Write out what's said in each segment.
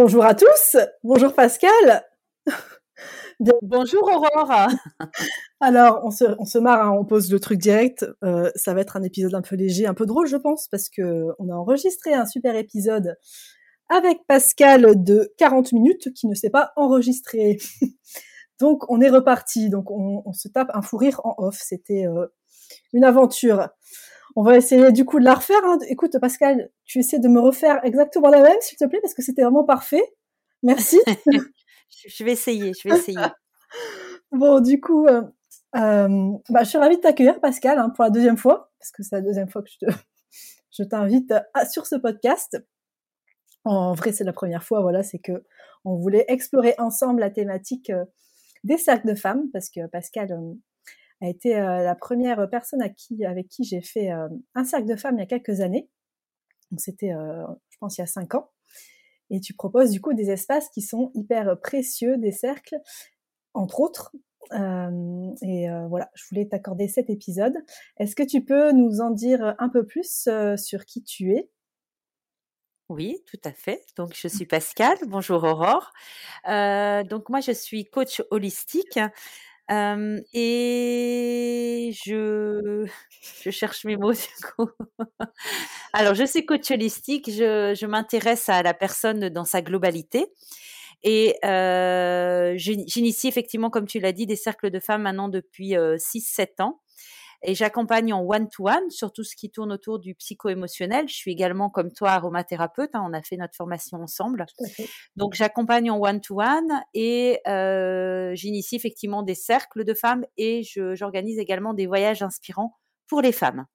Bonjour à tous. Bonjour Pascal. Bonjour Aurore. Alors, on se, on se marre, hein, on pose le truc direct. Euh, ça va être un épisode un peu léger, un peu drôle, je pense, parce que on a enregistré un super épisode avec Pascal de 40 minutes qui ne s'est pas enregistré. Donc, on est reparti. Donc, on, se tape un fou rire en off. C'était euh, une aventure. On va essayer du coup de la refaire. Hein. Écoute, Pascal, tu essaies de me refaire exactement la même, s'il te plaît, parce que c'était vraiment parfait. Merci. je vais essayer, je vais essayer. bon, du coup, euh, euh, bah, je suis ravie de t'accueillir, Pascal, hein, pour la deuxième fois, parce que c'est la deuxième fois que je, te, je t'invite sur ce podcast. En vrai, c'est la première fois, voilà, c'est que on voulait explorer ensemble la thématique euh, des cercles de femmes, parce que Pascal a été euh, la première personne avec qui j'ai fait euh, un cercle de femmes il y a quelques années. Donc c'était, euh, je pense, il y a cinq ans. Et tu proposes du coup des espaces qui sont hyper précieux, des cercles, entre autres. et voilà, je voulais t'accorder cet épisode. Est-ce que tu peux nous en dire un peu plus sur qui tu es? Oui, tout à fait. Donc, je suis Pascal. Bonjour Aurore. donc, moi, je suis coach holistique et je, je cherche mes mots du coup. Alors, je suis coach holistique, je, je m'intéresse à la personne dans sa globalité. Et euh, j'initie effectivement, comme tu l'as dit, des cercles de femmes maintenant depuis 6-7 ans. Et j'accompagne en one-to-one sur tout ce qui tourne autour du psycho-émotionnel. Je suis également, comme toi, aromathérapeute. Hein, on a fait notre formation ensemble. Donc, j'accompagne en one-to-one et euh, j'initie effectivement des cercles de femmes et j'organise également des voyages inspirants pour les femmes.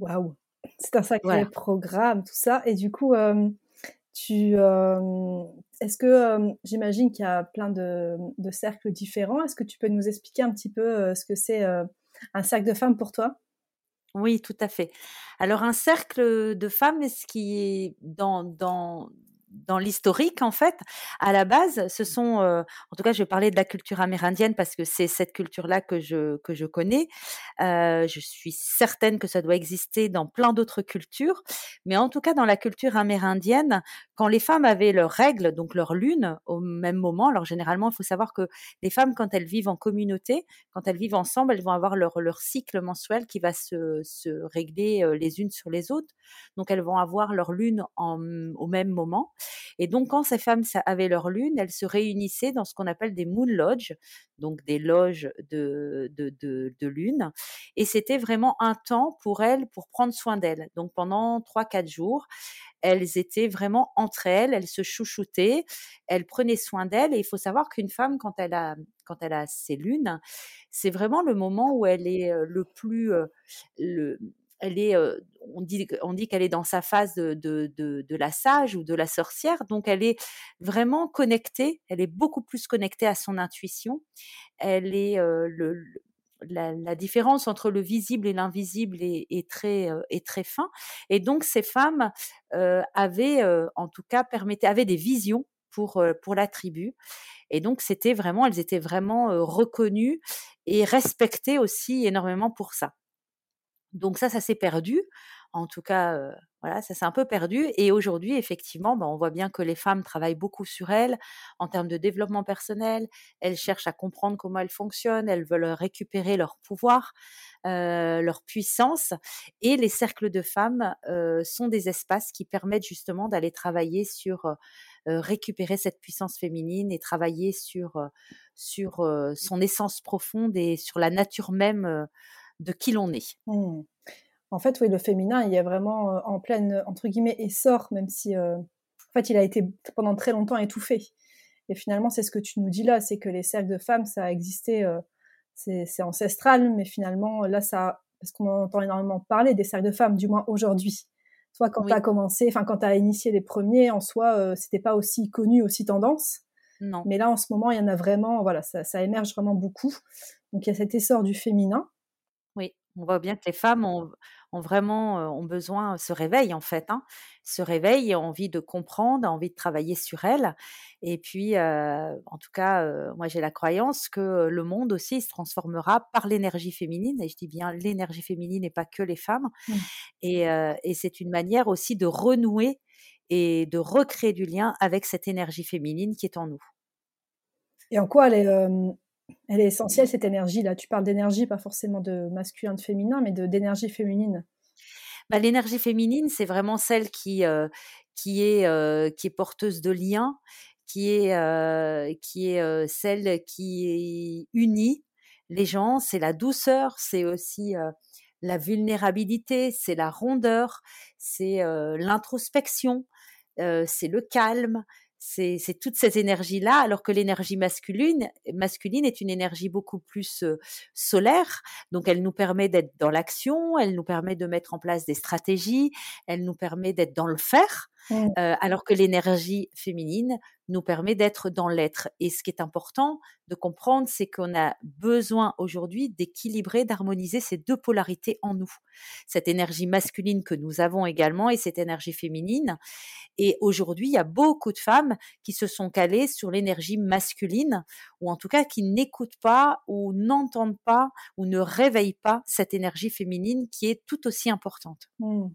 Waouh C'est un sacré programme, tout ça. Et du coup, euh, tu, euh, est-ce que j'imagine qu'il y a plein de, de cercles différents Est-ce que tu peux nous expliquer un petit peu ce que c'est un cercle de femmes pour toi? Oui, tout à fait. Alors un cercle de femmes, ce qui est dans, dans, dans l'historique, en fait, à la base, ce sont, euh, en tout cas, je vais parler de la culture amérindienne parce que c'est cette culture-là que je, que je connais. Euh, je suis certaine que ça doit exister dans plein d'autres cultures, mais en tout cas, dans la culture amérindienne, quand les femmes avaient leurs règles, donc leur lune, au même moment, alors généralement, il faut savoir que les femmes, quand elles vivent en communauté, quand elles vivent ensemble, elles vont avoir leur, leur cycle mensuel qui va se, se régler euh, les unes sur les autres. Donc, elles vont avoir leur lune en, au même moment. Et donc, quand ces femmes avaient leur lune, elles se réunissaient dans ce qu'on appelle des moon lodges, donc des loges de, de, de, lune. Et c'était vraiment un temps pour elles, pour prendre soin d'elles. Donc, pendant trois, quatre jours, elles étaient vraiment entre elles, elles se chouchoutaient, elles prenaient soin d'elles. Et il faut savoir qu'une femme, quand elle a, quand elle a ses lunes, c'est vraiment le moment où elle est le plus, le, elle est, on dit, on dit qu'elle est dans sa phase de, de, de, la sage ou de la sorcière, donc elle est vraiment connectée, elle est beaucoup plus connectée à son intuition. Elle est le, la, la, différence entre le visible et l'invisible est, est, très est très fin, et donc ces femmes avaient, en tout cas, permettaient, avaient des visions pour pour la tribu. Et donc, c'était vraiment, elles étaient vraiment reconnues et respectées aussi énormément pour ça. Donc ça, ça s'est perdu. En tout cas, voilà, ça s'est un peu perdu. Et aujourd'hui, effectivement, ben, on voit bien que les femmes travaillent beaucoup sur elles en termes de développement personnel. Elles cherchent à comprendre comment elles fonctionnent. Elles veulent récupérer leur pouvoir, leur puissance. Et les cercles de femmes sont des espaces qui permettent justement d'aller travailler sur récupérer cette puissance féminine et travailler sur sur son essence profonde et sur la nature même de qui l'on est. Mmh. En fait, oui, le féminin, il est vraiment euh, en pleine, entre guillemets, essor, même si, euh, en fait, il a été pendant très longtemps étouffé. Et finalement, c'est ce que tu nous dis là, c'est que les cercles de femmes, ça a existé, euh, c'est ancestral, mais finalement, là, ça, parce qu'on entend énormément parler des cercles de femmes, du moins aujourd'hui. Toi, quand tu as commencé, enfin quand tu as initié les premiers, en soi, c'était pas aussi connu, aussi tendance. Non. Mais là, en ce moment, il y en a vraiment, voilà, ça, ça émerge vraiment beaucoup. Donc il y a cet essor du féminin. On voit bien que les femmes ont, ont vraiment ont besoin, se réveillent en fait, hein, se réveillent et ont envie de comprendre, ont envie de travailler sur elles. Et puis, en tout cas, moi j'ai la croyance que le monde aussi se transformera par l'énergie féminine. Et je dis bien l'énergie féminine et pas que les femmes. Mmh. Et, et c'est une manière aussi de renouer et de recréer du lien avec cette énergie féminine qui est en nous. Et en quoi elle est, elle est essentielle, cette énergie-là Tu parles d'énergie, pas forcément de masculin, de féminin, mais d'énergie féminine. Bah, L'énergie féminine, c'est vraiment celle qui, qui, est, qui est porteuse de liens, qui est, qui est celle qui unit les gens. C'est la douceur, c'est aussi la vulnérabilité, c'est la rondeur, c'est l'introspection, c'est le calme, c'est toutes ces énergies-là, alors que l'énergie masculine, masculine est une énergie beaucoup plus solaire. Donc, elle nous permet d'être dans l'action, elle nous permet de mettre en place des stratégies, elle nous permet d'être dans le faire. Mmh. alors que l'énergie féminine nous permet d'être dans l'être. Et ce qui est important de comprendre, c'est qu'on a besoin aujourd'hui d'équilibrer, d'harmoniser ces deux polarités en nous. Cette énergie masculine que nous avons également et cette énergie féminine. Et aujourd'hui, il y a beaucoup de femmes qui se sont calées sur l'énergie masculine, ou en tout cas qui n'écoutent pas ou n'entendent pas ou ne réveillent pas cette énergie féminine qui est tout aussi importante. Mmh.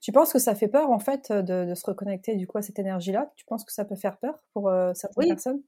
Tu penses que ça fait peur en fait de, se reconnecter du coup à cette énergie-là? Tu penses que ça peut faire peur pour euh, certaines personnes?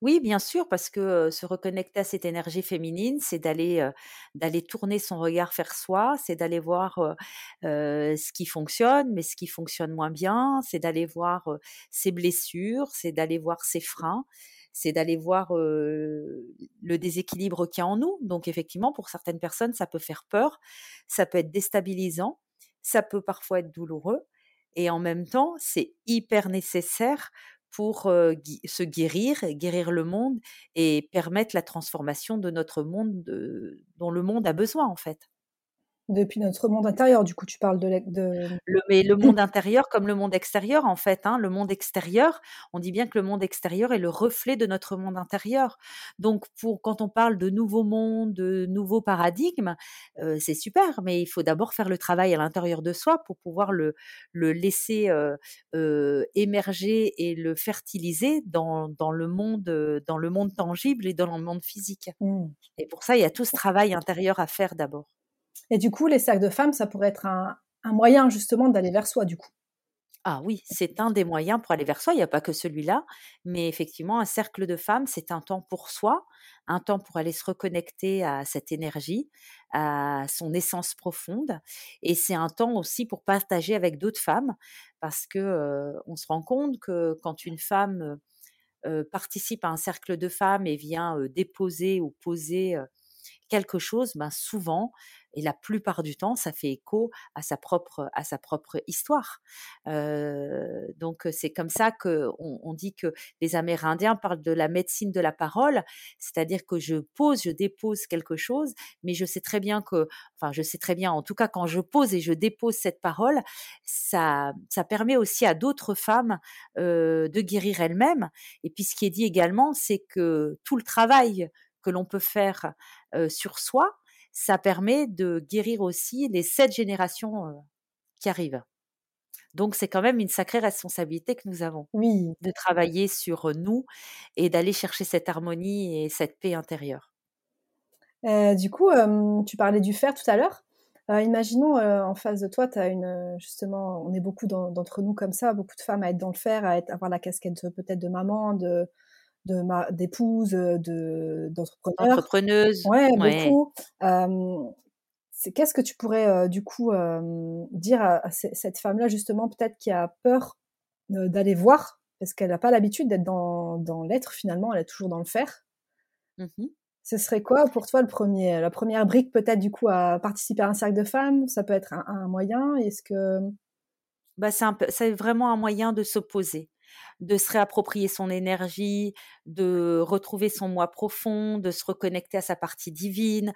Oui, bien sûr, parce que se reconnecter à cette énergie féminine, c'est d'aller d'aller tourner son regard vers soi, c'est d'aller voir ce qui fonctionne, mais ce qui fonctionne moins bien, c'est d'aller voir ses blessures, c'est d'aller voir ses freins, c'est d'aller voir le déséquilibre qu'il y a en nous. Donc effectivement, pour certaines personnes, ça peut faire peur, ça peut être déstabilisant ça peut parfois être douloureux et en même temps, c'est hyper nécessaire pour se guérir, guérir le monde et permettre la transformation de notre monde dont le monde a besoin en fait depuis notre monde intérieur. Du coup, tu parles de, de... Le, mais le monde intérieur comme le monde extérieur, en fait. Hein, le monde extérieur, on dit bien que le monde extérieur est le reflet de notre monde intérieur. Donc, pour quand on parle de nouveaux mondes, de nouveaux paradigmes, euh, c'est super, mais il faut d'abord faire le travail à l'intérieur de soi pour pouvoir le, le laisser euh, euh, émerger et le fertiliser dans, dans, le monde, dans le monde tangible et dans le monde physique. Mmh. Et pour ça, il y a tout ce travail intérieur à faire d'abord. Et du coup, les cercles de femmes, ça pourrait être un, moyen justement d'aller vers soi, du coup. Ah oui, c'est un des moyens pour aller vers soi. Il n'y a pas que celui-là, mais effectivement, un cercle de femmes, c'est un temps pour soi, un temps pour aller se reconnecter à cette énergie, à son essence profonde, et c'est un temps aussi pour partager avec d'autres femmes, parce que euh, on se rend compte que quand une femme euh, participe à un cercle de femmes et vient euh, déposer ou poser quelque chose, ben souvent, et la plupart du temps, ça fait écho à sa propre, à sa propre histoire. Donc c'est comme ça que on, dit que les Amérindiens parlent de la médecine de la parole, c'est-à-dire que je pose, je dépose quelque chose, mais je sais très bien que, enfin je sais très bien, en tout cas quand je pose et je dépose cette parole, ça, ça permet aussi à d'autres femmes de guérir elles-mêmes. Et puis ce qui est dit également, c'est que tout le travail que l'on peut faire euh, sur soi, ça permet de guérir aussi les sept générations qui arrivent. Donc c'est quand même une sacrée responsabilité que nous avons oui. de travailler sur nous et d'aller chercher cette harmonie et cette paix intérieure. du coup, tu parlais du fer tout à l'heure. imaginons en face de toi, tu as une justement, on est beaucoup d'entre nous comme ça, beaucoup de femmes à être dans le fer, à être, avoir la casquette peut-être de maman, de, de ma d'épouse, de d'entrepreneur. Entrepreneuse. Ouais, beaucoup. c'est qu'est-ce que tu pourrais du coup dire à, cette femme-là justement peut-être qui a peur d'aller voir? Parce qu'elle n'a pas l'habitude d'être dans, dans l'être finalement, elle est toujours dans le faire. Mmh Ce serait quoi pour toi le premier, la première brique peut-être du coup à participer à un cercle de femmes? Ça peut être un, un moyen. Est-ce que bah, c'est vraiment un moyen de s'opposer de se réapproprier son énergie, de retrouver son moi profond, de se reconnecter à sa partie divine.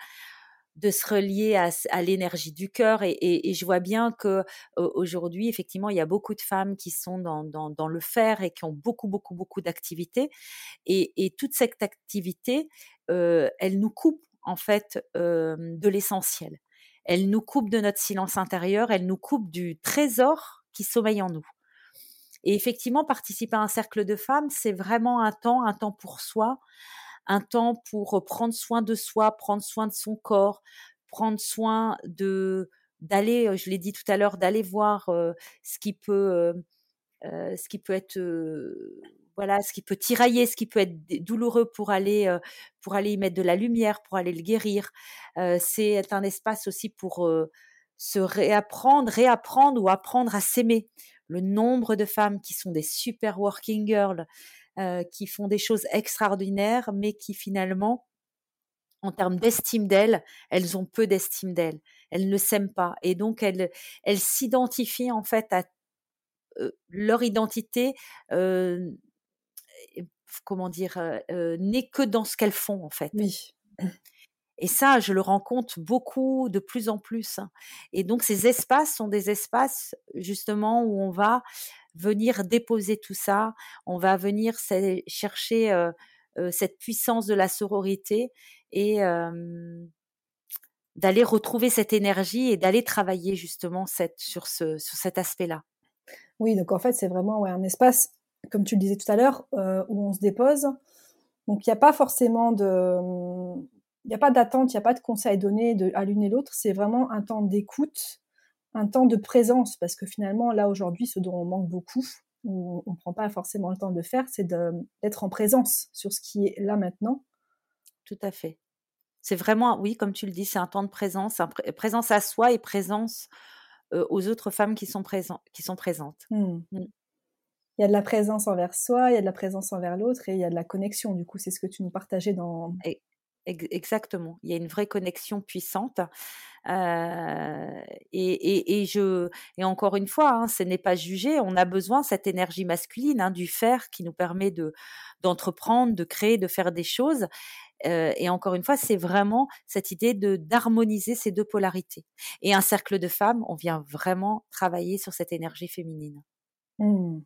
de se relier à, l'énergie du cœur. Et, je vois bien que aujourd'hui, effectivement, il y a beaucoup de femmes qui sont dans, le faire et qui ont beaucoup, beaucoup, beaucoup d'activités. Et, toute cette activité, elle nous coupe en fait de l'essentiel. Elle nous coupe de notre silence intérieur, elle nous coupe du trésor qui sommeille en nous. Et effectivement, participer à un cercle de femmes, c'est vraiment un temps, un temps pour soi, un temps pour prendre soin de soi, prendre soin de son corps, prendre soin de d'aller, je l'ai dit tout à l'heure, d'aller voir ce qui peut, ce qui peut être voilà, ce qui peut tirailler, ce qui peut être douloureux pour aller, pour aller y mettre de la lumière, pour aller le guérir. c'est un espace aussi pour se réapprendre, réapprendre ou apprendre à s'aimer. Le nombre de femmes qui sont des super working girls, qui font des choses extraordinaires, mais qui finalement, en termes d'estime d'elles, elles ont peu d'estime d'elles. Elles ne s'aiment pas. Et donc, elles, elles s'identifient en fait à leur identité comment dire, n'est que dans ce qu'elles font en fait. Oui. Et ça, je le rencontre beaucoup, de plus en plus. Hein. Et donc, ces espaces sont des espaces justement où on va venir déposer tout ça, on va venir chercher cette puissance de la sororité et d'aller retrouver cette énergie et d'aller travailler justement sur, ce, sur cet aspect-là. Oui, donc en fait, c'est vraiment un espace comme tu le disais tout à l'heure, où on se dépose. Donc il n'y a pas forcément de, il n'y a pas d'attente, il n'y a pas de conseils donnés de, à l'une et l'autre. C'est vraiment un temps d'écoute, un temps de présence, parce que finalement là aujourd'hui, ce dont on manque beaucoup, où on ne prend pas forcément le temps de faire, c'est d'être en présence sur ce qui est là maintenant. Tout à fait. C'est vraiment, oui, comme tu le dis, c'est un temps de présence, présence à soi et présence euh, aux autres femmes qui sont, présentes qui sont présentes. Mmh. Mmh il y a de la présence envers soi, il y a de la présence envers l'autre et il y a de la connexion. Du coup, c'est ce que tu nous partageais dans. Exactement. Il y a une vraie connexion puissante. Euh, et, et, je, et encore une fois, hein, ce n'est pas jugé. On a besoin cette énergie masculine, hein, du faire qui nous permet de d'entreprendre, de créer, de faire des choses. Euh, et encore une fois, c'est vraiment cette idée de d'harmoniser ces deux polarités. Et un cercle de femmes, on vient vraiment travailler sur cette énergie féminine. Mmh.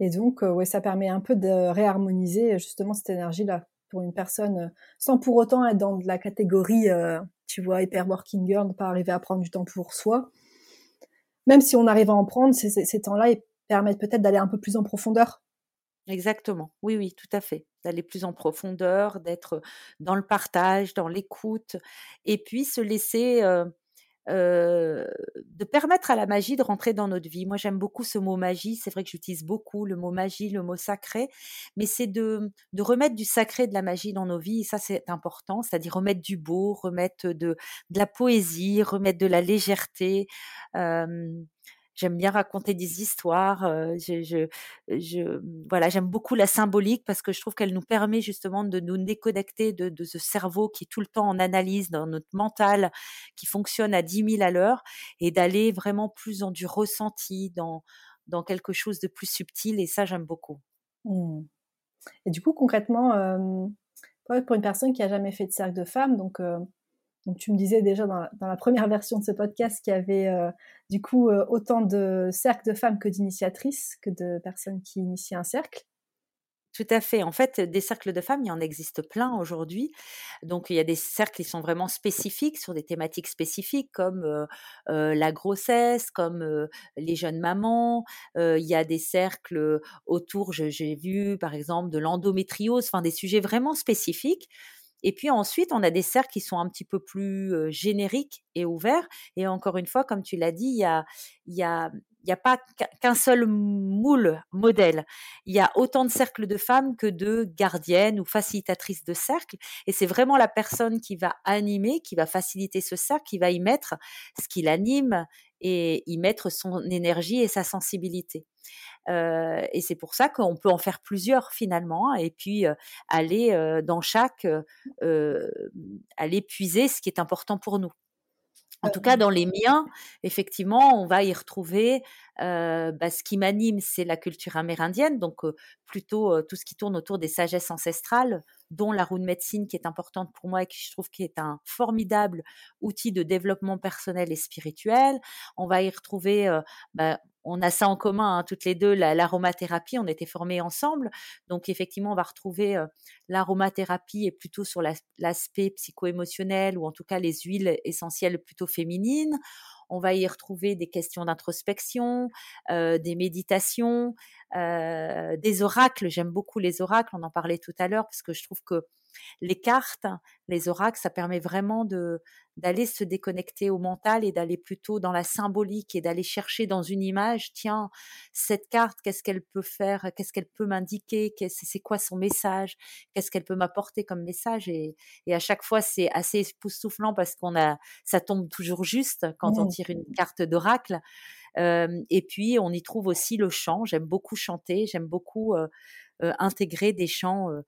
Et donc, euh, ouais, ça permet un peu de réharmoniser justement cette énergie-là pour une personne euh, sans pour autant être dans la catégorie, euh, tu vois, hyper working girl, ne pas arriver à prendre du temps pour soi. Même si on arrive à en prendre, ces, temps-là permettent peut-être d'aller un peu plus en profondeur. Exactement, oui, oui, tout à fait. D'aller plus en profondeur, d'être dans le partage, dans l'écoute, et puis se laisser de permettre à la magie de rentrer dans notre vie. Moi, j'aime beaucoup ce mot magie. C'est vrai que j'utilise beaucoup le mot magie, le mot sacré, mais c'est de, de remettre du sacré de la magie dans nos vies. Et ça, c'est important. C'est-à-dire remettre du beau, remettre de, de la poésie, remettre de la légèreté. J'aime bien raconter des histoires. je, je, je, voilà, j'aime beaucoup la symbolique parce que je trouve qu'elle nous permet justement de nous déconnecter de, de, ce cerveau qui est tout le temps en analyse dans notre mental, qui fonctionne à 10 000 à l'heure, et d'aller vraiment plus dans du ressenti, dans, dans quelque chose de plus subtil. Et ça, j'aime beaucoup. Mmh. Et du coup, concrètement, pour une personne qui a jamais fait de cercle de femmes, donc donc tu me disais déjà dans la, première version de ce podcast qu'il y avait euh, du coup euh, autant de cercles de femmes que d'initiatrices, que de personnes qui initient un cercle. Tout à fait. En fait, des cercles de femmes, il y en existe plein aujourd'hui. Donc, il y a des cercles qui sont vraiment spécifiques sur des thématiques spécifiques comme euh, la grossesse, comme les jeunes mamans. il y a des cercles autour, j'ai vu par exemple de l'endométriose, enfin des sujets vraiment spécifiques. Et puis ensuite, on a des cercles qui sont un petit peu plus génériques et ouverts. Et encore une fois, comme tu l'as dit, il y a, y a, il n'y a pas qu'un seul moule, modèle. Il y a autant de cercles de femmes que de gardiennes ou facilitatrices de cercles. Et c'est vraiment la personne qui va animer, qui va faciliter ce cercle, qui va y mettre ce qui l'anime et y mettre son énergie et sa sensibilité. Euh, et c'est pour ça qu'on peut en faire plusieurs finalement, hein, et puis euh, aller euh, dans chaque, aller puiser ce qui est important pour nous. En tout cas, dans les miens, effectivement, on va y retrouver bah, ce qui m'anime, c'est la culture amérindienne, donc plutôt tout ce qui tourne autour des sagesses ancestrales, dont la roue de médecine qui est importante pour moi et qui je trouve qui est un formidable outil de développement personnel et spirituel. On va y retrouver bah, on a ça en commun, hein, toutes les deux, l'aromathérapie, on était formés ensemble. Donc effectivement, on va retrouver l'aromathérapie et plutôt sur l'aspect psycho-émotionnel ou en tout cas les huiles essentielles plutôt féminines. On va y retrouver des questions d'introspection, des méditations, des oracles. J'aime beaucoup les oracles, on en parlait tout à l'heure parce que je trouve que les cartes, les oracles, ça permet vraiment de d'aller se déconnecter au mental et d'aller plutôt dans la symbolique et d'aller chercher dans une image, tiens, cette carte, qu'est-ce qu'elle peut faire, qu'est-ce qu'elle peut m'indiquer, c'est quoi son message, qu'est-ce qu'elle peut m'apporter comme message et, à chaque fois c'est assez époustouflant parce qu'on a, ça tombe toujours juste quand on tire une carte d'oracle. et puis on y trouve aussi le chant. J'aime beaucoup chanter, j'aime beaucoup intégrer des chants euh,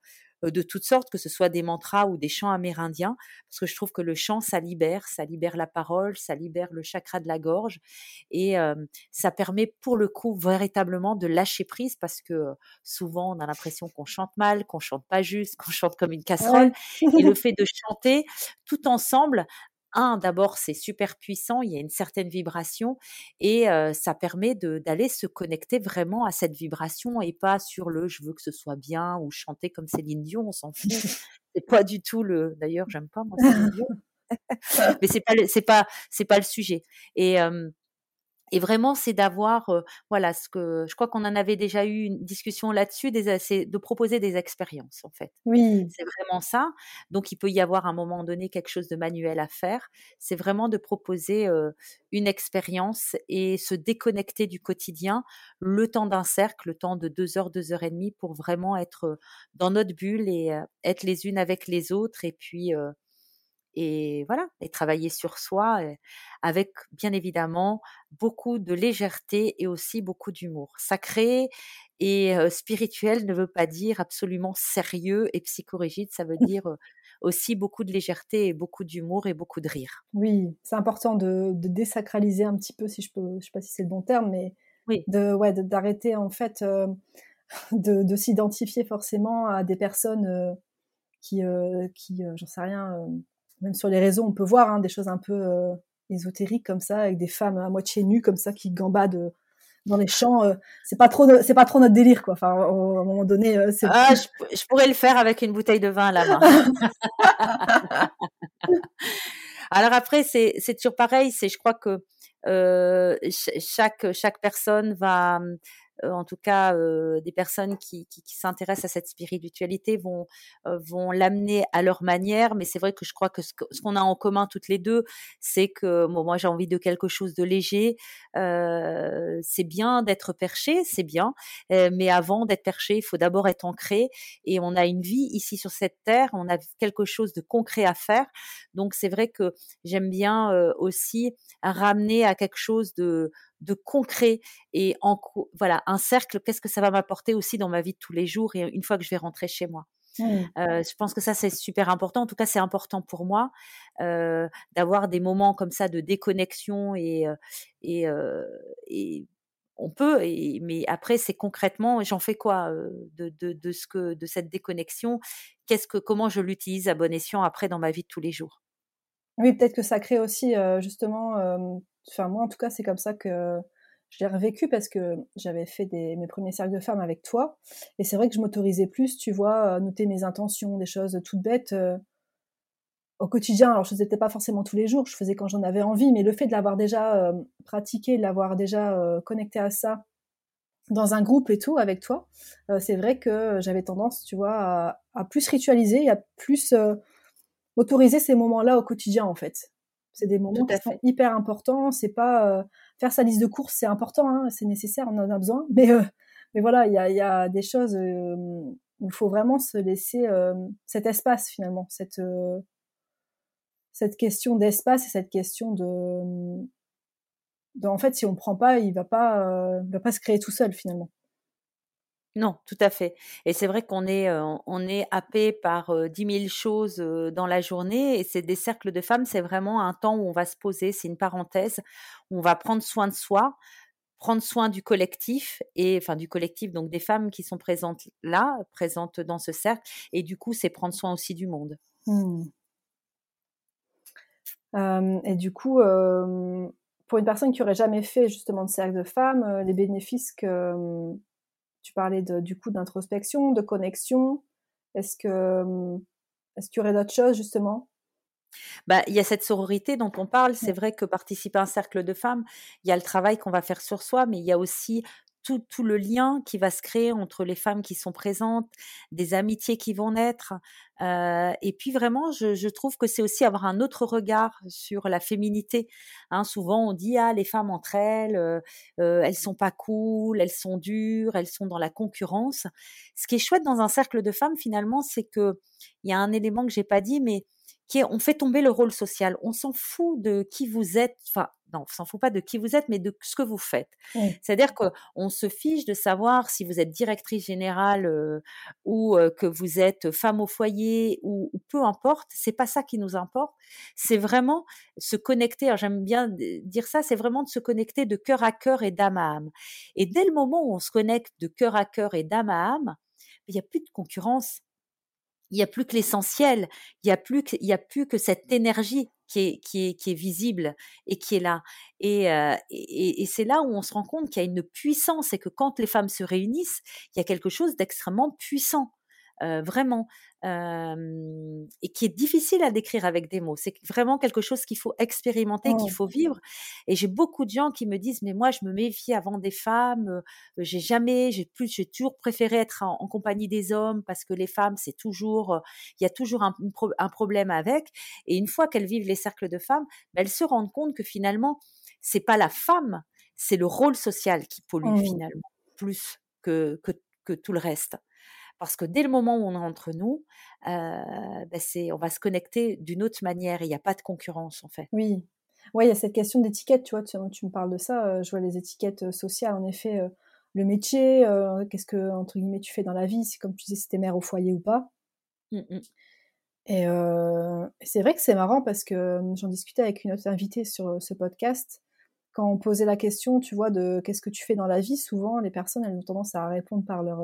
de toutes sortes, que ce soit des mantras ou des chants amérindiens, parce que je trouve que le chant, ça libère, ça libère la parole, ça libère le chakra de la gorge, et ça permet pour le coup véritablement de lâcher prise, parce que souvent on a l'impression qu'on chante mal, qu'on chante pas juste, qu'on chante comme une casserole, et le fait de chanter tout ensemble un, d'abord, c'est super puissant, il y a une certaine vibration et ça permet d'aller se connecter vraiment à cette vibration et pas sur le je veux que ce soit bien ou chanter comme Céline Dion, on s'en fout. c'est pas du tout le. D'ailleurs, j'aime pas moi Céline Dion. Mais c'est pas c'est pas c'est pas le sujet. Et et vraiment, c'est d'avoir, voilà, ce que je crois qu'on en avait déjà eu une discussion là-dessus, c'est de proposer des expériences en fait. Oui. C'est vraiment ça. Donc, il peut y avoir à un moment donné quelque chose de manuel à faire. C'est vraiment de proposer une expérience et se déconnecter du quotidien, le temps d'un cercle, le temps de deux heures, deux heures et demie, pour vraiment être dans notre bulle et être les unes avec les autres, et puis et voilà, et travailler sur soi avec bien évidemment beaucoup de légèreté et aussi beaucoup d'humour. Sacré et spirituel ne veut pas dire absolument sérieux et psychorigide, ça veut dire aussi beaucoup de légèreté et beaucoup d'humour et beaucoup de rire. Oui, c'est important de, désacraliser un petit peu, si je peux, je sais pas si c'est le bon terme, mais de ouais, d'arrêter en fait de, de s'identifier forcément à des personnes qui, qui j'en sais rien même sur les réseaux, on peut voir hein, des choses un peu euh, ésotériques comme ça, avec des femmes à moitié nues comme ça qui gambadent euh, dans les champs. Euh, c'est pas trop, c'est pas trop notre délire, quoi. Enfin, à un moment donné, c'est. Ah, je, pourrais le faire avec une bouteille de vin à la main. Alors après, c'est toujours pareil. C'est, je crois que chaque chaque personne va euh, en tout cas euh, des personnes qui, qui, qui s'intéressent à cette spiritualité vont euh, vont l'amener à leur manière. Mais c'est vrai que je crois que ce, qu'on a en commun toutes les deux c'est que bon, moi j'ai envie de quelque chose de léger. Euh, c'est bien d'être perché c'est bien. Mais avant d'être perché il faut d'abord être ancré. Et on a une vie ici sur cette terre on a quelque chose de concret à faire. Donc c'est vrai que j'aime bien aussi ramener à quelque chose de de concret et en voilà un cercle qu'est-ce que ça va m'apporter aussi dans ma vie de tous les jours et une fois que je vais rentrer chez moi. Mmh. euh, je pense que ça c'est super important. En tout cas c'est important pour moi euh, d'avoir des moments comme ça de déconnexion et euh, et, on peut mais après c'est concrètement j'en fais quoi de, de, de, ce que de cette déconnexion? Qu'est-ce que comment je l'utilise à bon escient après dans ma vie de tous les jours? Oui peut-être que ça crée aussi justement Enfin, moi, en tout cas, c'est comme ça que je l'ai revécu parce que j'avais fait des, mes premiers cercles de femmes avec toi. Et c'est vrai que je m'autorisais plus, tu vois, noter mes intentions, des choses toutes bêtes euh, au quotidien. Alors, je faisais pas forcément tous les jours, je faisais quand j'en avais envie, mais le fait de l'avoir déjà euh, pratiqué, de l'avoir déjà euh, connecté à ça dans un groupe et tout avec toi, c'est vrai que j'avais tendance, tu vois, à, à, plus ritualiser, à plus autoriser ces moments-là au quotidien, en fait. C'est des moments qui sont hyper importants. C'est pas euh, faire sa liste de courses, c'est important, hein, c'est nécessaire, on en a besoin. Mais euh, mais voilà, il y a, y a, des choses euh, où il faut vraiment se laisser cet espace finalement, cette cette question d'espace et cette question de, de, en fait si on prend pas, il va pas il va pas se créer tout seul finalement. Non, tout à fait. Et c'est vrai qu'on est, on est happé par dix mille choses dans la journée. Et c'est des cercles de femmes, c'est vraiment un temps où on va se poser, c'est une parenthèse, où on va prendre soin de soi, prendre soin du collectif et enfin du collectif donc des femmes qui sont présentes là, présentes dans ce cercle et du coup c'est prendre soin aussi du monde. Mmh. et du coup, pour une personne qui aurait jamais fait justement de cercle de femmes, les bénéfices que tu parlais de, du coup d'introspection, de connexion, est-ce que est-ce qu'il y aurait d'autres choses justement? Bah, il y a cette sororité dont on parle. C'est vrai que participer à un cercle de femmes, il y a le travail qu'on va faire sur soi, mais il y a aussi tout, tout, le lien qui va se créer entre les femmes qui sont présentes, des amitiés qui vont naître. Euh, et puis vraiment, je, je trouve que c'est aussi avoir un autre regard sur la féminité. Hein, souvent, on dit ah les femmes entre elles, euh, euh, elles sont pas cool, elles sont dures, elles sont dans la concurrence. Ce qui est chouette dans un cercle de femmes, finalement, c'est que il y a un élément que j'ai pas dit, mais on fait tomber le rôle social. On s'en fout de qui vous êtes, enfin, non, on s'en fout pas de qui vous êtes, mais de ce que vous faites. C'est-à-dire qu'on se fiche de savoir si vous êtes directrice générale euh, ou euh, que vous êtes femme au foyer ou, peu importe. C'est pas ça qui nous importe. C'est vraiment se connecter. J'aime bien dire ça. C'est vraiment de se connecter de cœur à cœur et d'âme à âme. Et dès le moment où on se connecte de cœur à cœur et d'âme à âme, il n'y a plus de concurrence il n'y a plus que l'essentiel, il n'y a, plus que, a plus que cette énergie qui est, qui est, qui est visible et qui est là. Et, euh, et, et c'est là où on se rend compte qu'il y a une puissance et que quand les femmes se réunissent, il y a quelque chose d'extrêmement puissant. Euh, vraiment, et qui est difficile à décrire avec des mots. C'est vraiment quelque chose qu'il faut expérimenter, qu'il faut vivre. Et j'ai beaucoup de gens qui me disent, mais moi, je me méfie avant des femmes. j'ai jamais, j'ai plus, j'ai toujours préféré être en, compagnie des hommes parce que les femmes, c'est toujours, il y a toujours un, un, problème avec. Et une fois qu'elles vivent les cercles de femmes, ben, elles se rendent compte que finalement, c'est pas la femme, c'est le rôle social qui pollue finalement plus que, que, que tout le reste. Parce que dès le moment où on est entre nous, euh, bah, c'est, on va se connecter d'une autre manière. Il n'y a pas de concurrence, en fait. Oui. Ouais, il y a cette question d'étiquette, tu vois, tu, me parles de ça, euh, je vois les étiquettes euh, sociales, en effet, le métier, qu'est-ce que, entre guillemets, tu fais dans la vie, c'est comme tu disais, si t'es mère au foyer ou pas. Mmh, mmh. Et c'est vrai que c'est marrant parce que j'en discutais avec une autre invitée sur ce podcast. Quand on posait la question, tu vois, de qu'est-ce que tu fais dans la vie, souvent les personnes, elles ont tendance à répondre par leur,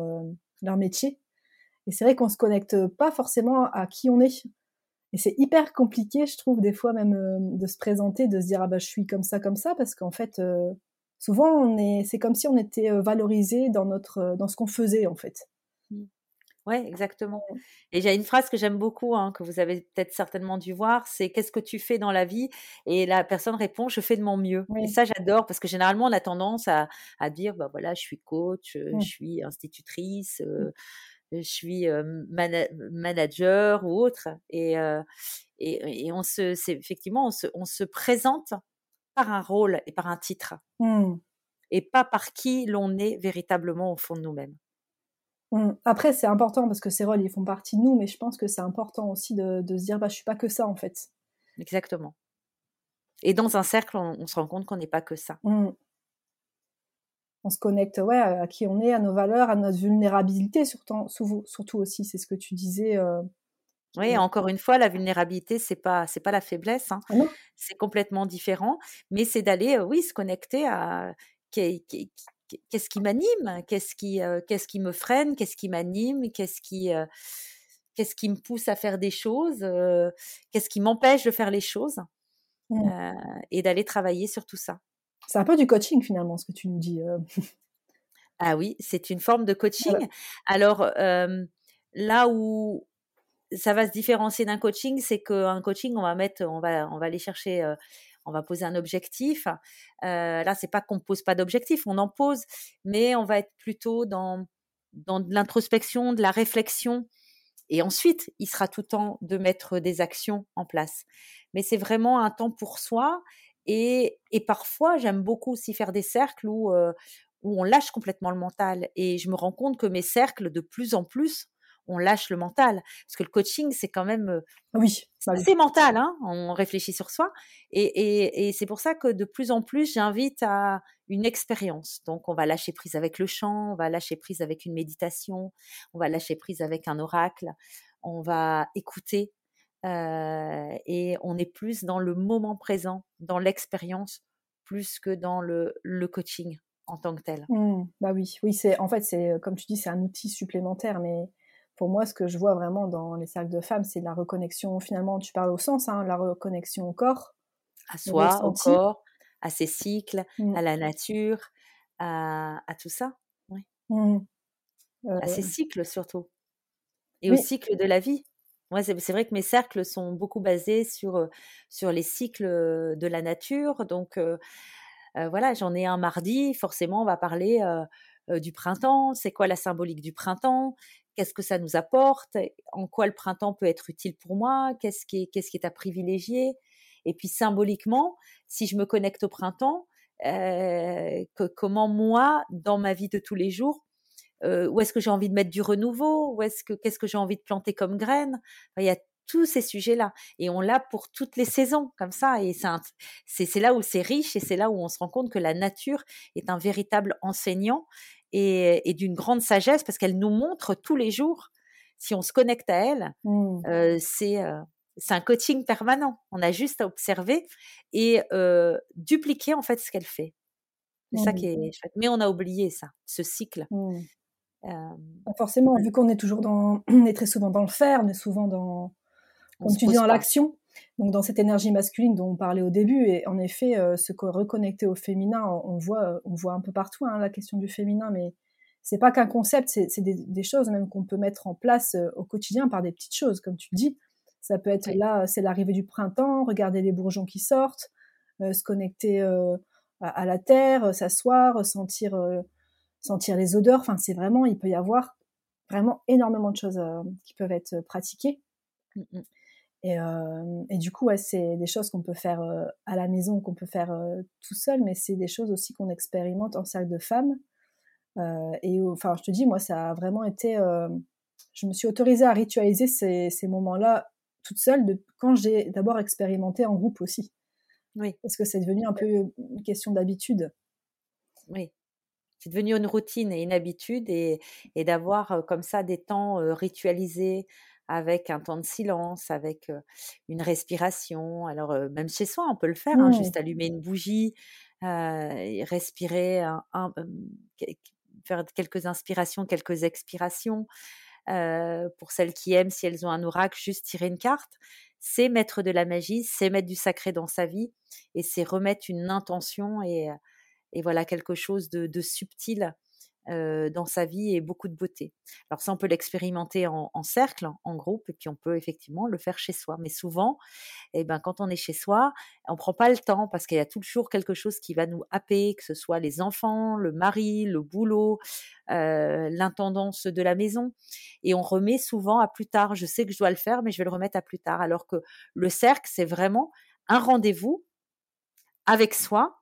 leur métier. Et c'est vrai qu'on se connecte pas forcément à qui on est. Et c'est hyper compliqué, je trouve, des fois même euh, de se présenter, de se dire ah bah je suis comme ça, comme ça, parce qu'en fait, euh, souvent on est, c'est comme si on était euh, valorisé dans notre, dans ce qu'on faisait en fait. Mmh. Oui, exactement. Et j'ai une phrase que j'aime beaucoup, hein, que vous avez peut-être certainement dû voir, c'est qu'est-ce que tu fais dans la vie? Et la personne répond, je fais de mon mieux. Et ça, j'adore parce que généralement, on a tendance à, à dire, bah voilà, je suis coach, je suis institutrice, mmh je suis manager ou autre. Et, et, on se, c'est effectivement, on se, on se, présente par un rôle et par un titre. Mmh. Et pas par qui l'on est véritablement au fond de nous-mêmes. Mmh. Après, c'est important parce que ces rôles, ils font partie de nous, mais je pense que c'est important aussi de, de, se dire, bah, je suis pas que ça en fait. Exactement. Et dans un cercle, on, se rend compte qu'on n'est pas que ça. Mmh on se connecte ouais, à qui on est, à nos valeurs, à notre vulnérabilité, surtout, surtout aussi, c'est ce que tu disais. Euh, oui, encore une fois, la vulnérabilité, c'est pas c'est pas la faiblesse, hein. ah c'est complètement différent, mais c'est d'aller, euh, oui, se connecter à qu'est-ce qui m'anime, qu'est-ce qui euh, qu'est-ce qui me freine, qu'est-ce qui m'anime, qu'est-ce qui qu'est-ce qui me pousse à faire des choses, qu'est-ce qui m'empêche de faire les choses, mmh. et d'aller travailler sur tout ça. C'est un peu du coaching finalement, ce que tu nous dis. Euh. Ah oui, c'est une forme de coaching. Alors là où ça va se différencier d'un coaching, c'est qu'un coaching, on va mettre, on va, on va aller chercher, euh, on va poser un objectif. Euh, là, c'est pas qu'on pose pas d'objectif, on en pose, mais on va être plutôt dans dans de l'introspection, de la réflexion. Et ensuite, il sera tout temps de mettre des actions en place. Mais c'est vraiment un temps pour soi et, et parfois, j'aime beaucoup aussi faire des cercles où, euh, où on lâche complètement le mental. Et je me rends compte que mes cercles, de plus en plus, on lâche le mental. Parce que le coaching, c'est quand même. Euh, oui. C'est mental, hein on réfléchit sur soi. Et, et, et c'est pour ça que de plus en plus, j'invite à une expérience. Donc, on va lâcher prise avec le chant, on va lâcher prise avec une méditation, on va lâcher prise avec un oracle, on va écouter et on est plus dans le moment présent, dans l'expérience, plus que dans le, le coaching. en tant que tel. Mmh. bah oui, oui, c'est en fait c'est comme tu dis, c'est un outil supplémentaire, mais pour moi, ce que je vois vraiment dans les cercles de femmes, c'est la reconnexion. Finalement, tu parles au sens, hein, la reconnexion au corps, à soi, au corps, à ses cycles, mmh. à la nature, à, tout ça. Oui. Mmh. À ses cycles surtout. Et au cycle de la vie. Ouais, c'est vrai que mes cercles sont beaucoup basés sur, sur les cycles de la nature. Donc, voilà, j'en ai un mardi. Forcément, on va parler du printemps. C'est quoi la symbolique du printemps? Qu'est-ce que ça nous apporte? En quoi le printemps peut être utile pour moi? Qu'est-ce qui, est, qui est à privilégier? Et puis symboliquement, si je me connecte au printemps, comment moi, dans ma vie de tous les jours, euh, où est-ce que j'ai envie de mettre du renouveau, où est-ce que qu'est-ce que j'ai envie de planter comme graines? il y a tous ces sujets-là et on l'a pour toutes les saisons comme ça et c'est c'est là où c'est riche et c'est là où on se rend compte que la nature est un véritable enseignant et, et d'une grande sagesse parce qu'elle nous montre tous les jours si on se connecte à elle mmh. euh, c'est euh, c'est un coaching permanent on a juste à observer et euh, dupliquer en fait ce qu'elle fait c'est ça qui mmh. est chouette mais on a oublié ça ce cycle mmh. Forcément, vu qu'on est toujours dans, on est très souvent dans le faire, on est souvent dans, comme tu dis, dans l'action. Donc dans cette énergie masculine dont on parlait au début, et en effet, ce que reconnecter au féminin, on voit, on voit un peu partout hein, la question du féminin, mais c'est pas qu'un concept, c'est des, choses même qu'on peut mettre en place au quotidien par des petites choses, comme tu dis. Ça peut être là, c'est l'arrivée du printemps, regarder les bourgeons qui sortent, se connecter à, à, la terre, s'asseoir, sentir sentir les odeurs. Enfin, c'est vraiment, il peut y avoir vraiment énormément de choses euh, qui peuvent être pratiquées. Mmh, mmh. Et, euh, et, du coup, ouais, c'est des choses qu'on peut faire euh, à la maison, qu'on peut faire tout seul, mais c'est des choses aussi qu'on expérimente en cercle de femmes. et enfin, je te dis, moi, ça a vraiment été. je me suis autorisée à ritualiser ces, ces moments-là toute seule, de, quand j'ai d'abord expérimenté en groupe aussi. Oui. Parce que c'est devenu un peu une question d'habitude. Oui c'est devenu une routine et une habitude et, d'avoir comme ça des temps ritualisés avec un temps de silence, avec une respiration. Alors même chez soi, on peut le faire, hein, juste allumer une bougie, respirer, faire quelques inspirations, quelques expirations. pour celles qui aiment, si elles ont un oracle, juste tirer une carte. C'est mettre de la magie, c'est mettre du sacré dans sa vie et c'est remettre une intention et, et voilà quelque chose de, subtil dans sa vie et beaucoup de beauté. Alors ça, on peut l'expérimenter en, cercle, en groupe, et puis on peut effectivement le faire chez soi. Mais souvent, eh ben, quand on est chez soi, on prend pas le temps parce qu'il y a toujours quelque chose qui va nous happer, que ce soit les enfants, le mari, le boulot, l'intendance de la maison, et on remet souvent à plus tard. Je sais que je dois le faire, mais je vais le remettre à plus tard. Alors que le cercle, c'est vraiment un rendez-vous avec soi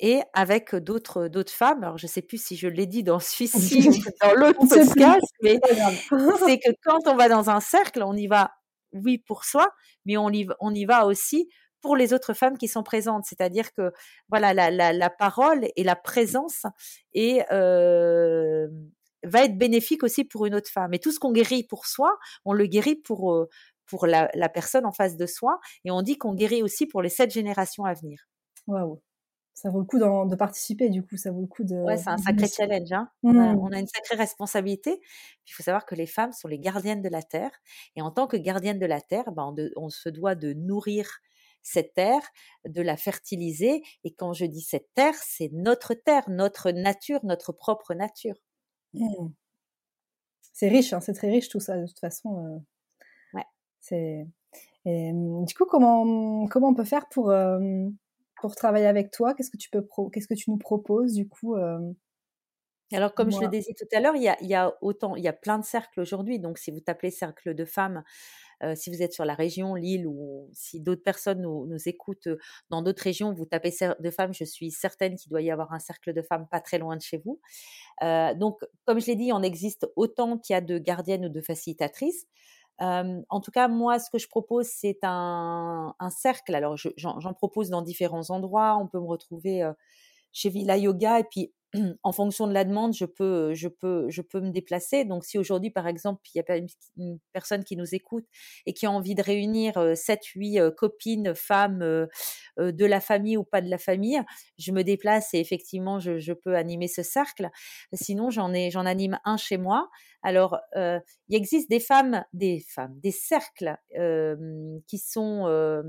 et avec d'autres d'autres femmes. Alors je sais plus si je l'ai dit dans celui-ci ou dans l'autre podcast, mais c'est que quand on va dans un cercle, on y va oui pour soi, mais on y, on y va aussi pour les autres femmes qui sont présentes. C'est-à-dire que voilà la, la, la, parole et la présence et euh, va être bénéfique aussi pour une autre femme. Et tout ce qu'on guérit pour soi, on le guérit pour euh, pour la, la personne en face de soi, et on dit qu'on guérit aussi pour les sept générations à venir. Waouh ça vaut le coup de participer, du coup, ça vaut le coup de. Ouais, c'est un sacré challenge. Hein. Mmh. On, a, une sacrée responsabilité. Il faut savoir que les femmes sont les gardiennes de la terre, et en tant que gardiennes de la terre, ben, on, se doit de nourrir cette terre, de la fertiliser. Et quand je dis cette terre, c'est notre terre, notre nature, notre propre nature. Mmh. C'est riche, hein, c'est très riche tout ça, de toute façon. Euh, ouais. C'est. Mmh, du coup, comment, comment on peut faire pour, pour travailler avec toi Qu'est-ce que tu peux qu'est-ce que tu nous proposes du coup alors, comme je le disais tout à l'heure, il y a, autant, il y a plein de cercles aujourd'hui. Donc, si vous tapez cercle de femmes, si vous êtes sur la région, Lille, ou si d'autres personnes nous, nous, écoutent dans d'autres régions, vous tapez cercle de femmes, je suis certaine qu'il doit y avoir un cercle de femmes pas très loin de chez vous. donc, comme je l'ai dit, on existe autant qu'il y a de gardiennes ou de facilitatrices en tout cas, moi, ce que je propose, c'est un, cercle. Alors, j'en propose dans différents endroits. On peut me retrouver chez Villa Yoga. Et puis, en fonction de la demande, je peux, je peux, je peux me déplacer. Donc, si aujourd'hui, par exemple, il y a une, personne qui nous écoute et qui a envie de réunir 7, 8 copines, femmes de la famille ou pas de la famille, je me déplace et effectivement, je, peux animer ce cercle. Sinon, j'en ai, j'en anime un chez moi. Alors, il existe des femmes, des femmes, des cercles qui sont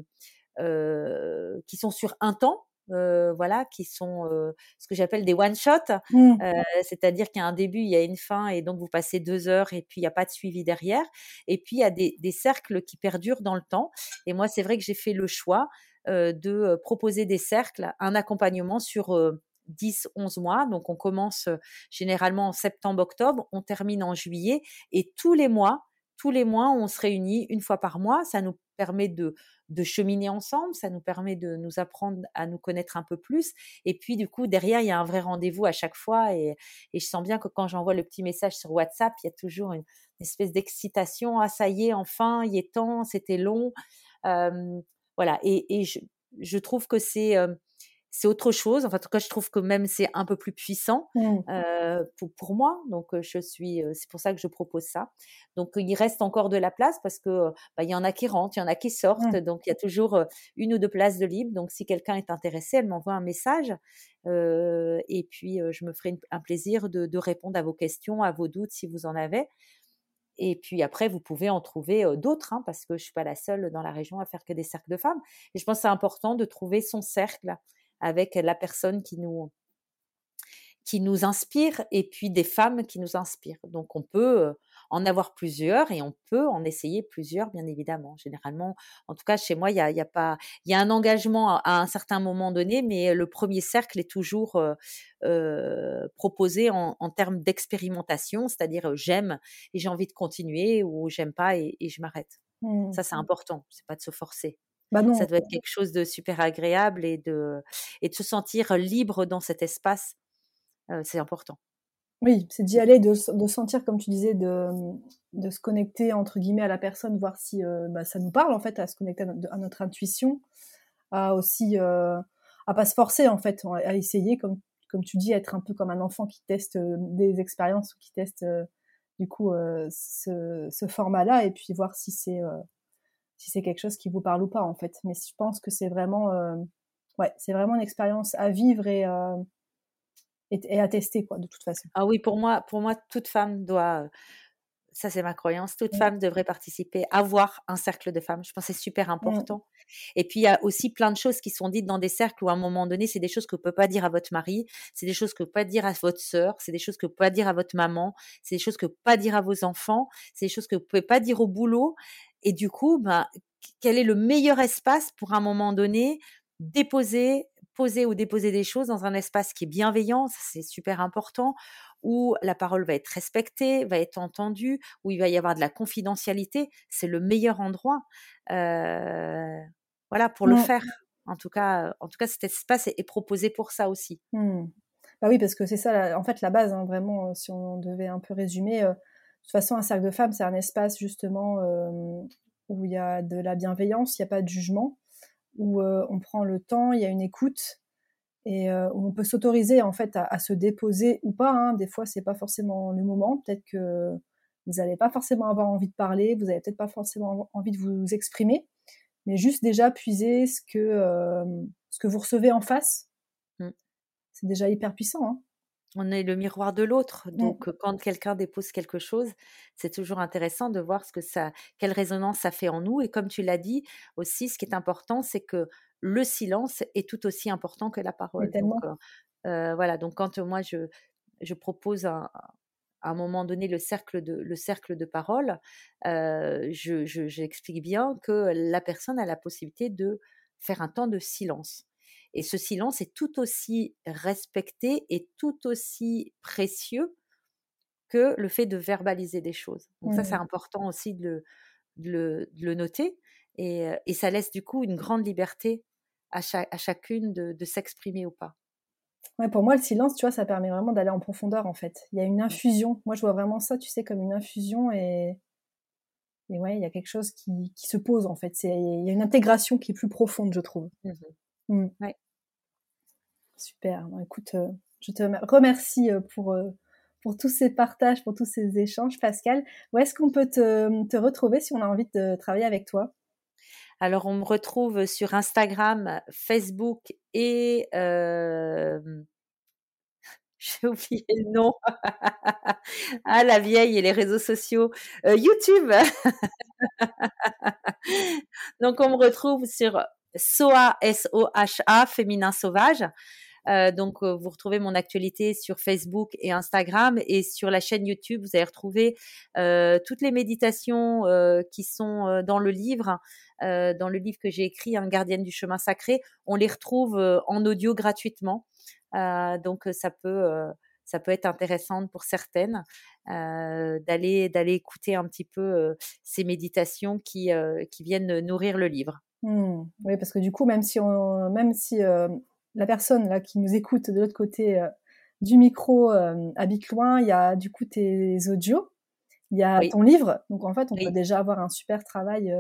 qui sont sur un temps euh, voilà, qui sont euh, ce que j'appelle des one shot, mmh. euh, c'est-à-dire qu'il y a un début, il y a une fin, et donc vous passez deux heures et puis il n'y a pas de suivi derrière. Et puis il y a des, des, cercles qui perdurent dans le temps. Et moi, c'est vrai que j'ai fait le choix de proposer des cercles, un accompagnement sur 10, 11 mois. Donc on commence généralement en septembre-octobre, on termine en juillet, et tous les mois, tous les mois, on se réunit une fois par mois. Ça nous permet de, cheminer ensemble, ça nous permet de nous apprendre à nous connaître un peu plus. Et puis, du coup, derrière, il y a un vrai rendez-vous à chaque fois. Et, je sens bien que quand j'envoie le petit message sur WhatsApp, il y a toujours une, espèce d'excitation. Ah, ça y est, enfin, il est temps, c'était long. voilà. Et, je, trouve que c'est c'est autre chose. Enfin, en tout cas, je trouve que même c'est un peu plus puissant mmh. euh, pour, pour, moi. Donc, je suis, c'est pour ça que je propose ça. Donc, il reste encore de la place parce que bah, il y en a qui rentrent, il y en a qui sortent. Mmh. Donc, il y a toujours une ou deux places de libre. Donc, si quelqu'un est intéressé, elle m'envoie un message euh, et puis je me ferai un plaisir de, de, répondre à vos questions, à vos doutes si vous en avez. Et puis après, vous pouvez en trouver d'autres, hein, parce que je suis pas la seule dans la région à faire que des cercles de femmes. Et je pense que c'est important de trouver son cercle avec la personne qui nous qui nous inspire et puis des femmes qui nous inspirent. Donc on peut en avoir plusieurs et on peut en essayer plusieurs, bien évidemment. Généralement, en tout cas chez moi, il y a, y a, pas, il y a un engagement à, un certain moment donné, mais le premier cercle est toujours euh, proposé en, en termes d'expérimentation, c'est-à-dire j'aime et j'ai envie de continuer ou j'aime pas et, et je m'arrête. Mmh. Ça c'est important, c'est pas de se forcer. Bah ça doit être quelque chose de super agréable et de, et de se sentir libre dans cet espace. c'est important. Oui, c'est d'y aller, de, de, sentir, comme tu disais, de, de, se connecter entre guillemets à la personne, voir si bah, ça nous parle en fait, à se connecter à notre, intuition, à aussi à pas se forcer en fait, à essayer, comme, comme tu dis, être un peu comme un enfant qui teste des expériences ou qui teste du coup ce, ce format-là et puis voir si c'est si c'est quelque chose qui vous parle ou pas en fait. Mais je pense que c'est vraiment, euh, ouais, c'est vraiment une expérience à vivre et, euh, et, à tester quoi, de toute façon. Ah oui, pour moi, pour moi, toute femme doit, ça c'est ma croyance, toute femme devrait participer, avoir un cercle de femmes. Je pense que c'est super important. Et puis il y a aussi plein de choses qui sont dites dans des cercles où à un moment donné, c'est des choses que vous pouvez pas dire à votre mari, c'est des choses que vous pouvez pas dire à votre sœur, c'est des choses que vous pouvez pas dire à votre maman, c'est des choses que vous pouvez pas dire à vos enfants, c'est des choses que vous pouvez pas dire au boulot. Et du coup, ben, quel est le meilleur espace pour un moment donné déposer, poser ou déposer des choses dans un espace qui est bienveillant, c'est super important, où la parole va être respectée, va être entendue, où il va y avoir de la confidentialité, c'est le meilleur endroit, euh, voilà, pour le faire. En tout cas, en tout cas, cet espace est, proposé pour ça aussi. Mmh. Bah oui, parce que c'est ça, en fait, la base, hein, vraiment, si on devait un peu résumer. Euh, toute façon, un cercle de femmes, c'est un espace justement euh, où il y a de la bienveillance, il n'y a pas de jugement, où euh, on prend le temps, il y a une écoute et euh, où on peut s'autoriser en fait à, se déposer ou pas. Hein. Des fois, c'est pas forcément le moment. Peut-être que vous n'allez pas forcément avoir envie de parler, vous n'avez peut-être pas forcément envie de vous exprimer, mais juste déjà puiser ce que ce que vous recevez en face. Mmh. C'est déjà hyper puissant. Hein on est le miroir de l'autre. Mmh. Donc, quand quelqu'un dépose quelque chose, c'est toujours intéressant de voir ce que ça, quelle résonance ça fait en nous. Et comme tu l'as dit aussi, ce qui est important, c'est que le silence est tout aussi important que la parole. Donc, voilà. Donc, quand moi je, je propose à un moment donné le cercle de, le cercle de parole, j'explique bien que la personne a la possibilité de faire un temps de silence. Et ce silence est tout aussi respecté et tout aussi précieux que le fait de verbaliser des choses. Donc ça, c'est important aussi de le, le, noter. Et, et, ça laisse du coup une grande liberté à, à chacune de, de s'exprimer ou pas. Ouais, pour moi, le silence, tu vois, ça permet vraiment d'aller en profondeur, en fait. Il y a une infusion. Moi, je vois vraiment ça, tu sais, comme une infusion et, et ouais, il y a quelque chose qui, qui se pose, en fait. Il y a une intégration qui est plus profonde, je trouve. Mmh Mmh. Ouais. Super. écoute, euh, je te remercie pour pour tous ces partages, pour tous ces échanges, Pascal. Où est-ce qu'on peut te, te, retrouver si on a envie de travailler avec toi? Alors, on me retrouve sur Instagram, Facebook et euh, j'ai oublié le nom. ah, la vieille et les réseaux sociaux. Euh, YouTube. Donc, on me retrouve sur SOA, S-O-H-A, féminin sauvage. Euh, donc, vous retrouvez mon actualité sur Facebook et Instagram et sur la chaîne YouTube, vous allez retrouver euh, toutes les méditations euh, qui sont dans le livre, dans le livre que j'ai écrit, Un gardienne du chemin sacré. On les retrouve en audio gratuitement. Euh, donc ça peut ça peut être intéressant pour certaines euh, d'aller d'aller écouter un petit peu ces méditations qui qui viennent nourrir le livre. Mmh. Oui, parce que du coup, même si on, même si la personne là qui nous écoute de l'autre côté du micro habite loin, il y a du coup tes audios, il y a ton livre, donc en fait, on peut déjà avoir un super travail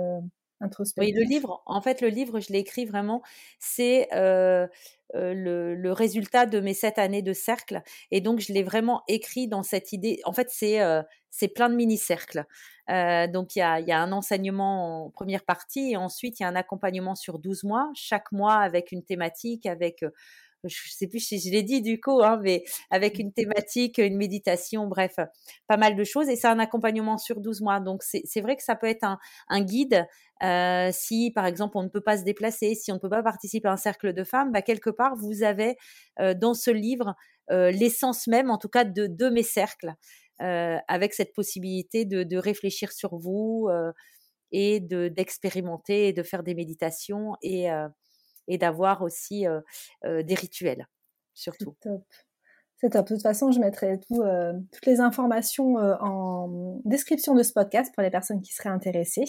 oui, le livre, en fait, le livre, je l'ai écrit vraiment, c'est le, résultat de mes sept années de cercle. Et donc, je l'ai vraiment écrit dans cette idée. En fait, c'est c'est plein de mini-cercles. donc, il y a, y a, un enseignement en première partie et ensuite, il y a un accompagnement sur 12 mois, chaque mois avec une thématique, avec je sais plus si je l'ai dit du coup, hein, mais avec une thématique, une méditation, bref, pas mal de choses. Et c'est un accompagnement sur 12 mois. Donc, c'est vrai que ça peut être un, guide. Euh, si, par exemple, on ne peut pas se déplacer, si on ne peut pas participer à un cercle de femmes, bah, quelque part, vous avez euh, dans ce livre euh, l'essence même, en tout cas, de, de mes cercles, avec cette possibilité de, de réfléchir sur vous et d'expérimenter et de faire des méditations et et d'avoir aussi des rituels, surtout. C'est top. C'est top. De toute façon, je mettrai tout, toutes les informations en description de ce podcast pour les personnes qui seraient intéressées.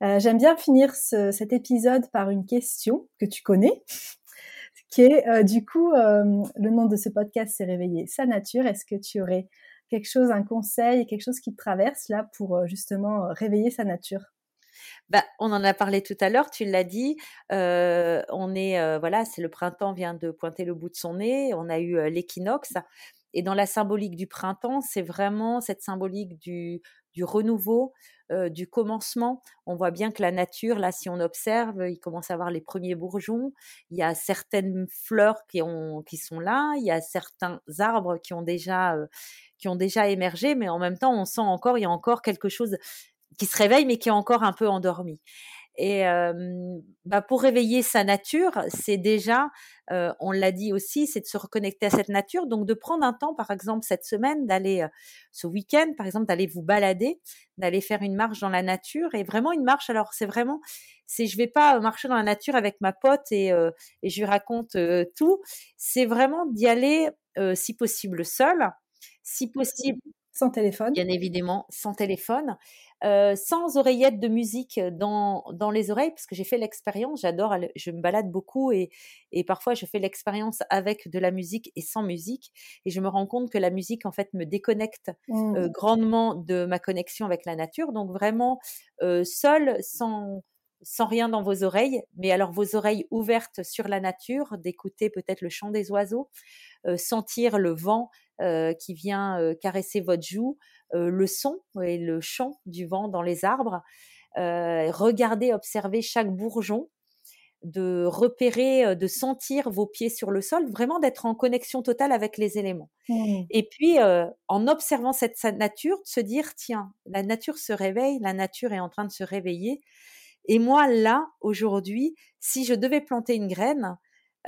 J'aime bien finir cet épisode par une question que tu connais, qui est du coup, le nom de ce podcast, c'est Réveiller sa nature. Est-ce que tu aurais quelque chose, un conseil, quelque chose qui te traverse là pour justement réveiller sa nature? Bah, on en a parlé tout à l'heure, tu l'as dit. On est, voilà, c'est le printemps vient de pointer le bout de son nez. On a eu l'équinoxe. Et dans la symbolique du printemps, c'est vraiment cette symbolique du, du renouveau, du commencement. On voit bien que la nature, là, si on observe, il commence à avoir les premiers bourgeons. Il y a certaines fleurs qui, ont, qui sont là. Il y a certains arbres qui ont déjà, qui ont déjà émergé, mais en même temps, on sent encore, il y a encore quelque chose qui se réveille mais qui est encore un peu endormi. Et bah pour réveiller sa nature, c'est déjà, on l'a dit aussi, c'est de se reconnecter à cette nature. Donc de prendre un temps, par exemple cette semaine, d'aller ce week-end, par exemple, d'aller vous balader, d'aller faire une marche dans la nature et vraiment une marche. Alors c'est vraiment, c'est je vais pas marcher dans la nature avec ma pote et, et je lui raconte tout. C'est vraiment d'y aller, si possible seul, si possible sans téléphone. Bien évidemment, sans téléphone. Euh, sans oreillettes de musique dans, dans les oreilles, parce que j'ai fait l'expérience, j'adore, je me balade beaucoup et, et parfois je fais l'expérience avec de la musique et sans musique, et je me rends compte que la musique en fait me déconnecte mmh. euh, grandement de ma connexion avec la nature, donc vraiment euh, seul, sans sans rien dans vos oreilles, mais alors vos oreilles ouvertes sur la nature, d'écouter peut-être le chant des oiseaux, euh, sentir le vent euh, qui vient euh, caresser votre joue, le son et le chant du vent dans les arbres, regarder, observer chaque bourgeon, de repérer, de sentir vos pieds sur le sol, vraiment d'être en connexion totale avec les éléments. Mmh. Et puis, en observant cette nature, de se dire, tiens, la nature se réveille, la nature est en train de se réveiller. Et moi, là, aujourd'hui, si je devais planter une graine,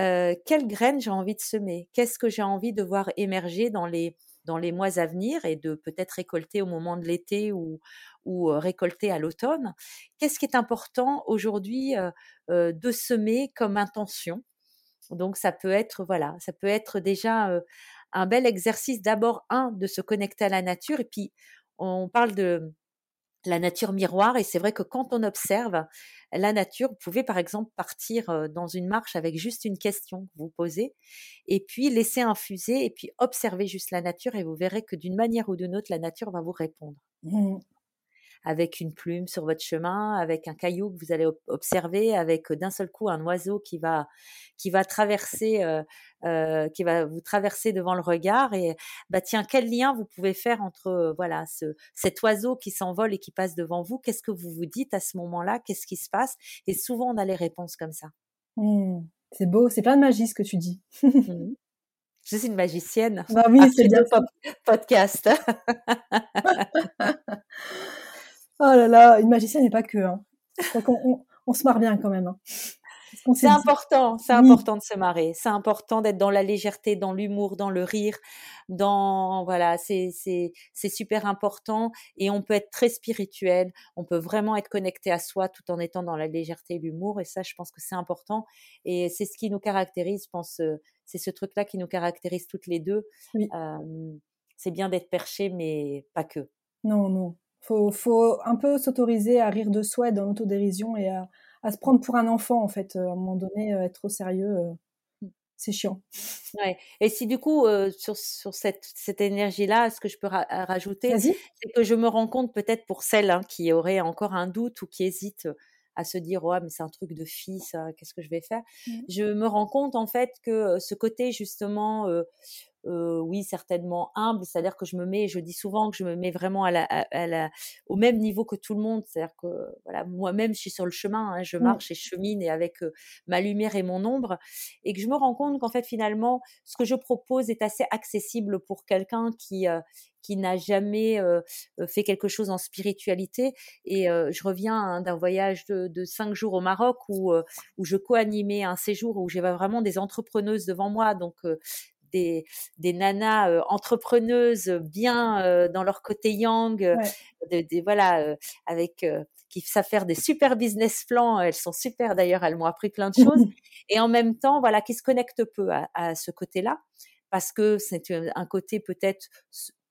euh, quelle graine j'ai envie de semer? Qu'est-ce que j'ai envie de voir émerger dans les, dans les mois à venir et de peut-être récolter au moment de l'été ou, ou récolter à l'automne? Qu'est-ce qui est important aujourd'hui de semer comme intention? Donc, ça peut être, voilà, ça peut être déjà un bel exercice d'abord, un, de se connecter à la nature et puis on parle de la nature miroir. Et c'est vrai que quand on observe la nature, vous pouvez par exemple partir dans une marche avec juste une question vous posez, et puis laisser infuser, et puis observer juste la nature, et vous verrez que d'une manière ou d'une autre, la nature va vous répondre. Mmh. Avec une plume sur votre chemin, avec un caillou que vous allez observer, avec d'un seul coup un oiseau qui va qui va traverser qui va vous traverser devant le regard et bah tiens quel lien vous pouvez faire entre voilà ce cet oiseau qui s'envole et qui passe devant vous? Qu'est-ce que vous vous dites à ce moment-là? Qu'est-ce qui se passe? Et souvent on a les réponses comme ça mmh. c'est beau c'est plein de magie ce que tu dis mmh. Je suis une magicienne. Bah oui, c'est bien. podcast. oh là là, une magicienne n'est pas que. Hein. On, se marre bien quand même. Hein. C'est important, c'est important de se marrer. C'est important d'être dans la légèreté, dans l'humour, dans le rire, dans voilà, c'est c'est c'est super important et on peut être très spirituel, on peut vraiment être connecté à soi tout en étant dans la légèreté et l'humour et ça je pense que c'est important et c'est ce qui nous caractérise, je pense euh, c'est ce truc là qui nous caractérise toutes les deux. c'est bien d'être perché mais pas que. Non non, faut faut un peu s'autoriser à rire de soi, dans l'autodérision et à à se prendre pour un enfant en fait. Euh, à un moment donné, euh, être trop sérieux, euh, mmh. c'est chiant. Ouais. Et si du coup sur, sur cette, cette énergie-là, ce que je peux rajouter, c'est que je me rends compte peut-être pour celles hein, qui auraient encore un doute ou qui hésitent à se dire ouais mais c'est un truc de fille ça qu'est-ce que je vais faire? Mmh. je me rends compte en fait que ce côté justement euh, oui, certainement humble, c'est-à-dire que je me mets, je dis souvent que je me mets vraiment à la, à, la, au même niveau que tout le monde, c'est-à-dire que voilà, moi-même, je suis sur le chemin, hein, je mmh. marche et je chemine et avec ma lumière et mon ombre, et que je me rends compte qu'en fait, finalement, ce que je propose est assez accessible pour quelqu'un qui qui n'a jamais fait quelque chose en spiritualité. Et je reviens hein, d'un voyage de, de, cinq jours au Maroc où, où je co-animais un séjour où j'avais vraiment des entrepreneuses devant moi, donc des, des nanas euh, entrepreneuses bien euh, dans leur côté yang, de, voilà, avec qui savent faire des super business plans. Elles sont super d'ailleurs, elles m'ont appris plein de choses. et en même temps, voilà, qui se connectent peu à, ce côté-là, parce que c'est un côté peut-être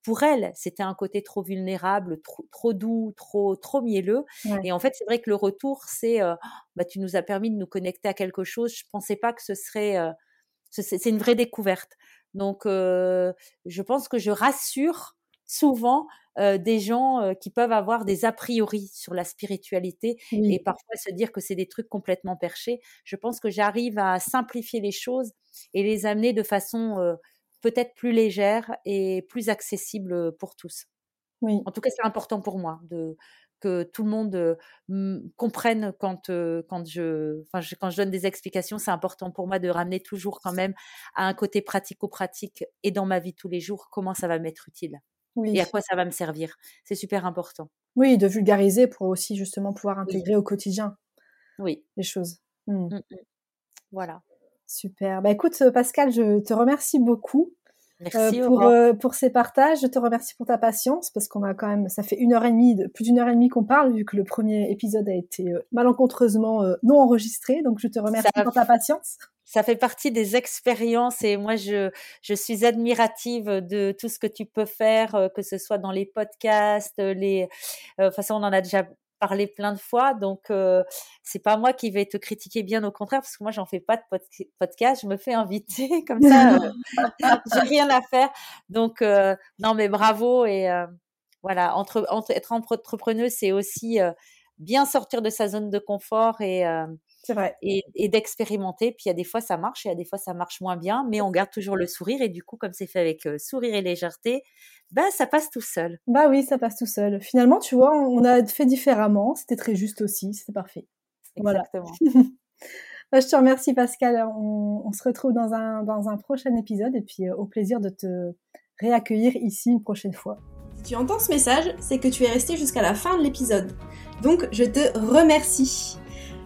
pour elles, c'était un côté trop vulnérable, trop, trop doux, trop, trop mielleux. Et en fait, c'est vrai que le retour, c'est, bah, tu nous as permis de nous connecter à quelque chose. Je pensais pas que ce serait, c'est une vraie découverte. Donc, je pense que je rassure souvent des gens qui peuvent avoir des a priori sur la spiritualité et parfois se dire que c'est des trucs complètement perchés. Je pense que j'arrive à simplifier les choses et les amener de façon peut-être plus légère et plus accessible pour tous. Oui. En tout cas, c'est important pour moi de, que tout le monde comprenne quand, quand, je, je, quand je donne des explications. C'est important pour moi de ramener toujours quand même à un côté pratico-pratique et dans ma vie tous les jours, comment ça va m'être utile et à quoi ça va me servir. C'est super important. Oui, de vulgariser pour aussi justement pouvoir intégrer au quotidien oui. les choses. Mmh. Mmh, mmh. Voilà. Super. Bah, écoute, Pascal, je te remercie beaucoup Merci pour, euh, pour ces partages. Je te remercie pour ta patience parce qu'on a quand même, ça fait une heure et demie, plus d'une heure et demie qu'on parle vu que le premier épisode a été euh, malencontreusement euh, non enregistré. Donc je te remercie pour ta patience. Ça fait partie des expériences et moi je je suis admirative de tout ce que tu peux faire, que ce soit dans les podcasts, les. De toute façon, on en a déjà parlé plein de fois, donc euh, c'est pas moi qui vais te critiquer, bien au contraire, parce que moi j'en fais pas de podcast, je me fais inviter comme ça, euh, j'ai rien à faire. Donc euh, non, mais bravo et euh, voilà, entre, entre être entrepreneuse, c'est aussi bien sortir de sa zone de confort et c'est vrai. Et, et d'expérimenter. Puis il y a des fois ça marche et il y a des fois ça marche moins bien, mais on garde toujours le sourire. Et du coup, comme c'est fait avec sourire et légèreté, bah ça passe tout seul. Bah oui, ça passe tout seul. Finalement, tu vois, on a fait différemment. C'était très juste aussi. C'était parfait. Exactement. Bah, je te remercie Pascal. On, se retrouve dans un, dans un prochain épisode et puis euh, au plaisir de te réaccueillir ici une prochaine fois. Si tu entends ce message, c'est que tu es resté jusqu'à la fin de l'épisode. Donc je te remercie.